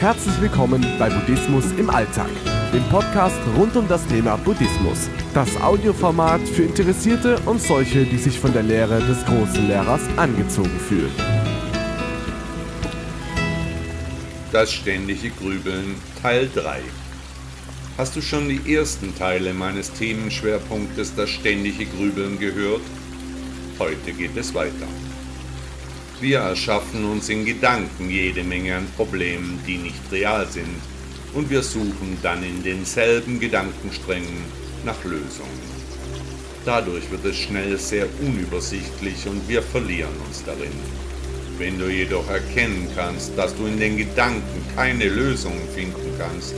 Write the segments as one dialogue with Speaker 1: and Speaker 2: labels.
Speaker 1: Herzlich willkommen bei Buddhismus im Alltag, dem Podcast rund um das Thema Buddhismus. Das Audioformat für Interessierte und solche, die sich von der Lehre des großen Lehrers angezogen fühlen.
Speaker 2: Das ständige Grübeln Teil 3 Hast du schon die ersten Teile meines Themenschwerpunktes Das ständige Grübeln gehört? Heute geht es weiter. Wir erschaffen uns in Gedanken jede Menge an Problemen, die nicht real sind, und wir suchen dann in denselben Gedankensträngen nach Lösungen. Dadurch wird es schnell sehr unübersichtlich und wir verlieren uns darin. Wenn du jedoch erkennen kannst, dass du in den Gedanken keine Lösungen finden kannst,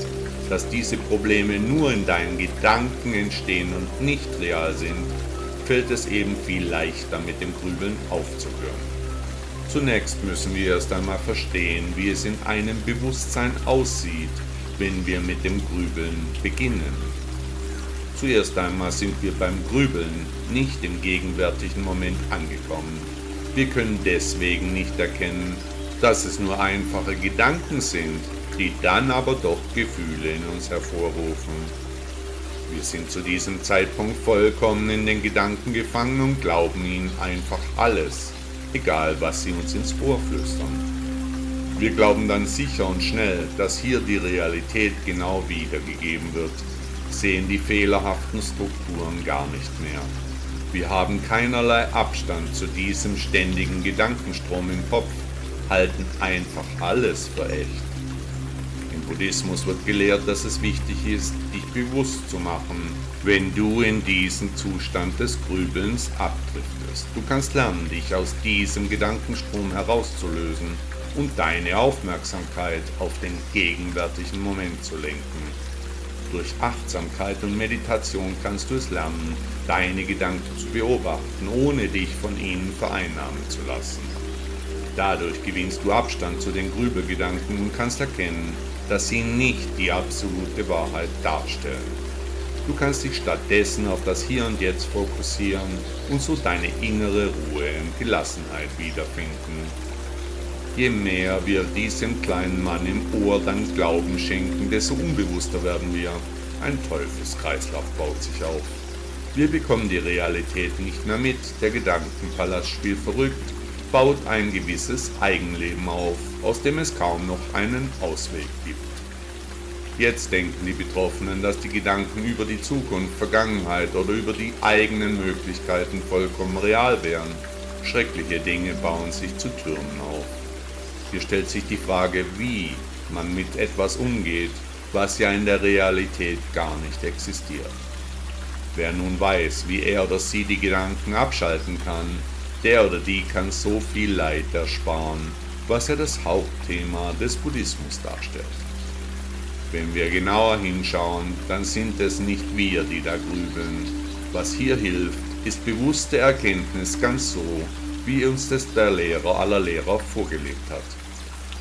Speaker 2: dass diese Probleme nur in deinen Gedanken entstehen und nicht real sind, fällt es eben viel leichter mit dem Grübeln aufzuhören. Zunächst müssen wir erst einmal verstehen, wie es in einem Bewusstsein aussieht, wenn wir mit dem Grübeln beginnen. Zuerst einmal sind wir beim Grübeln nicht im gegenwärtigen Moment angekommen. Wir können deswegen nicht erkennen, dass es nur einfache Gedanken sind, die dann aber doch Gefühle in uns hervorrufen. Wir sind zu diesem Zeitpunkt vollkommen in den Gedanken gefangen und glauben ihnen einfach alles egal was sie uns ins Ohr flüstern. Wir glauben dann sicher und schnell, dass hier die Realität genau wiedergegeben wird, sehen die fehlerhaften Strukturen gar nicht mehr. Wir haben keinerlei Abstand zu diesem ständigen Gedankenstrom im Kopf, halten einfach alles für echt. Buddhismus wird gelehrt, dass es wichtig ist, dich bewusst zu machen, wenn du in diesen Zustand des Grübelns abdriftest. Du kannst lernen, dich aus diesem Gedankenstrom herauszulösen und deine Aufmerksamkeit auf den gegenwärtigen Moment zu lenken. Durch Achtsamkeit und Meditation kannst du es lernen, deine Gedanken zu beobachten, ohne dich von ihnen vereinnahmen zu lassen. Dadurch gewinnst du Abstand zu den Grübelgedanken und kannst erkennen, dass sie nicht die absolute Wahrheit darstellen. Du kannst dich stattdessen auf das Hier und Jetzt fokussieren und so deine innere Ruhe und Gelassenheit wiederfinden. Je mehr wir diesem kleinen Mann im Ohr dann Glauben schenken, desto unbewusster werden wir. Ein Teufelskreislauf baut sich auf. Wir bekommen die Realität nicht mehr mit, der Gedankenpalast spielt verrückt, baut ein gewisses Eigenleben auf, aus dem es kaum noch einen Ausweg gibt. Jetzt denken die Betroffenen, dass die Gedanken über die Zukunft, Vergangenheit oder über die eigenen Möglichkeiten vollkommen real wären. Schreckliche Dinge bauen sich zu Türmen auf. Hier stellt sich die Frage, wie man mit etwas umgeht, was ja in der Realität gar nicht existiert. Wer nun weiß, wie er oder sie die Gedanken abschalten kann, der oder die kann so viel Leid ersparen, was ja das Hauptthema des Buddhismus darstellt. Wenn wir genauer hinschauen, dann sind es nicht wir, die da grübeln. Was hier hilft, ist bewusste Erkenntnis ganz so, wie uns das der Lehrer aller Lehrer vorgelebt hat.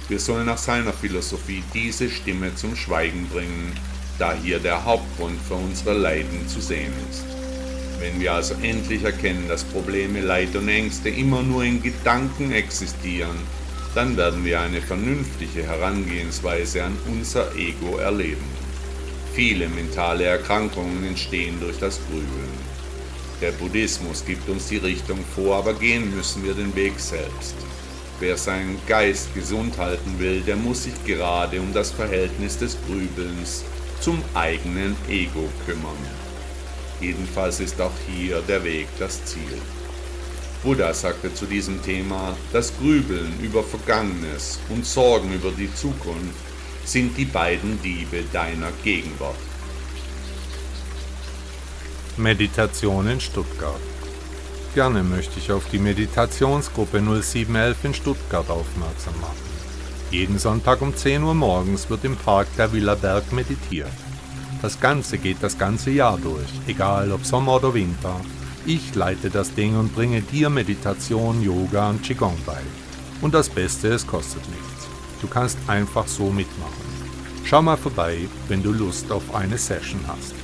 Speaker 2: Wir sollen nach seiner Philosophie diese Stimme zum Schweigen bringen, da hier der Hauptgrund für unsere Leiden zu sehen ist. Wenn wir also endlich erkennen, dass Probleme, Leid und Ängste immer nur in Gedanken existieren, dann werden wir eine vernünftige Herangehensweise an unser Ego erleben. Viele mentale Erkrankungen entstehen durch das Grübeln. Der Buddhismus gibt uns die Richtung vor, aber gehen müssen wir den Weg selbst. Wer seinen Geist gesund halten will, der muss sich gerade um das Verhältnis des Grübelns zum eigenen Ego kümmern. Jedenfalls ist auch hier der Weg das Ziel. Buddha sagte zu diesem Thema, das Grübeln über Vergangenes und Sorgen über die Zukunft sind die beiden Diebe deiner Gegenwart.
Speaker 3: Meditation in Stuttgart. Gerne möchte ich auf die Meditationsgruppe 0711 in Stuttgart aufmerksam machen. Jeden Sonntag um 10 Uhr morgens wird im Park der Villa Berg meditiert. Das Ganze geht das ganze Jahr durch, egal ob Sommer oder Winter, ich leite das Ding und bringe dir Meditation, Yoga und Qigong bei. Und das Beste, es kostet nichts. Du kannst einfach so mitmachen. Schau mal vorbei, wenn du Lust auf eine Session hast.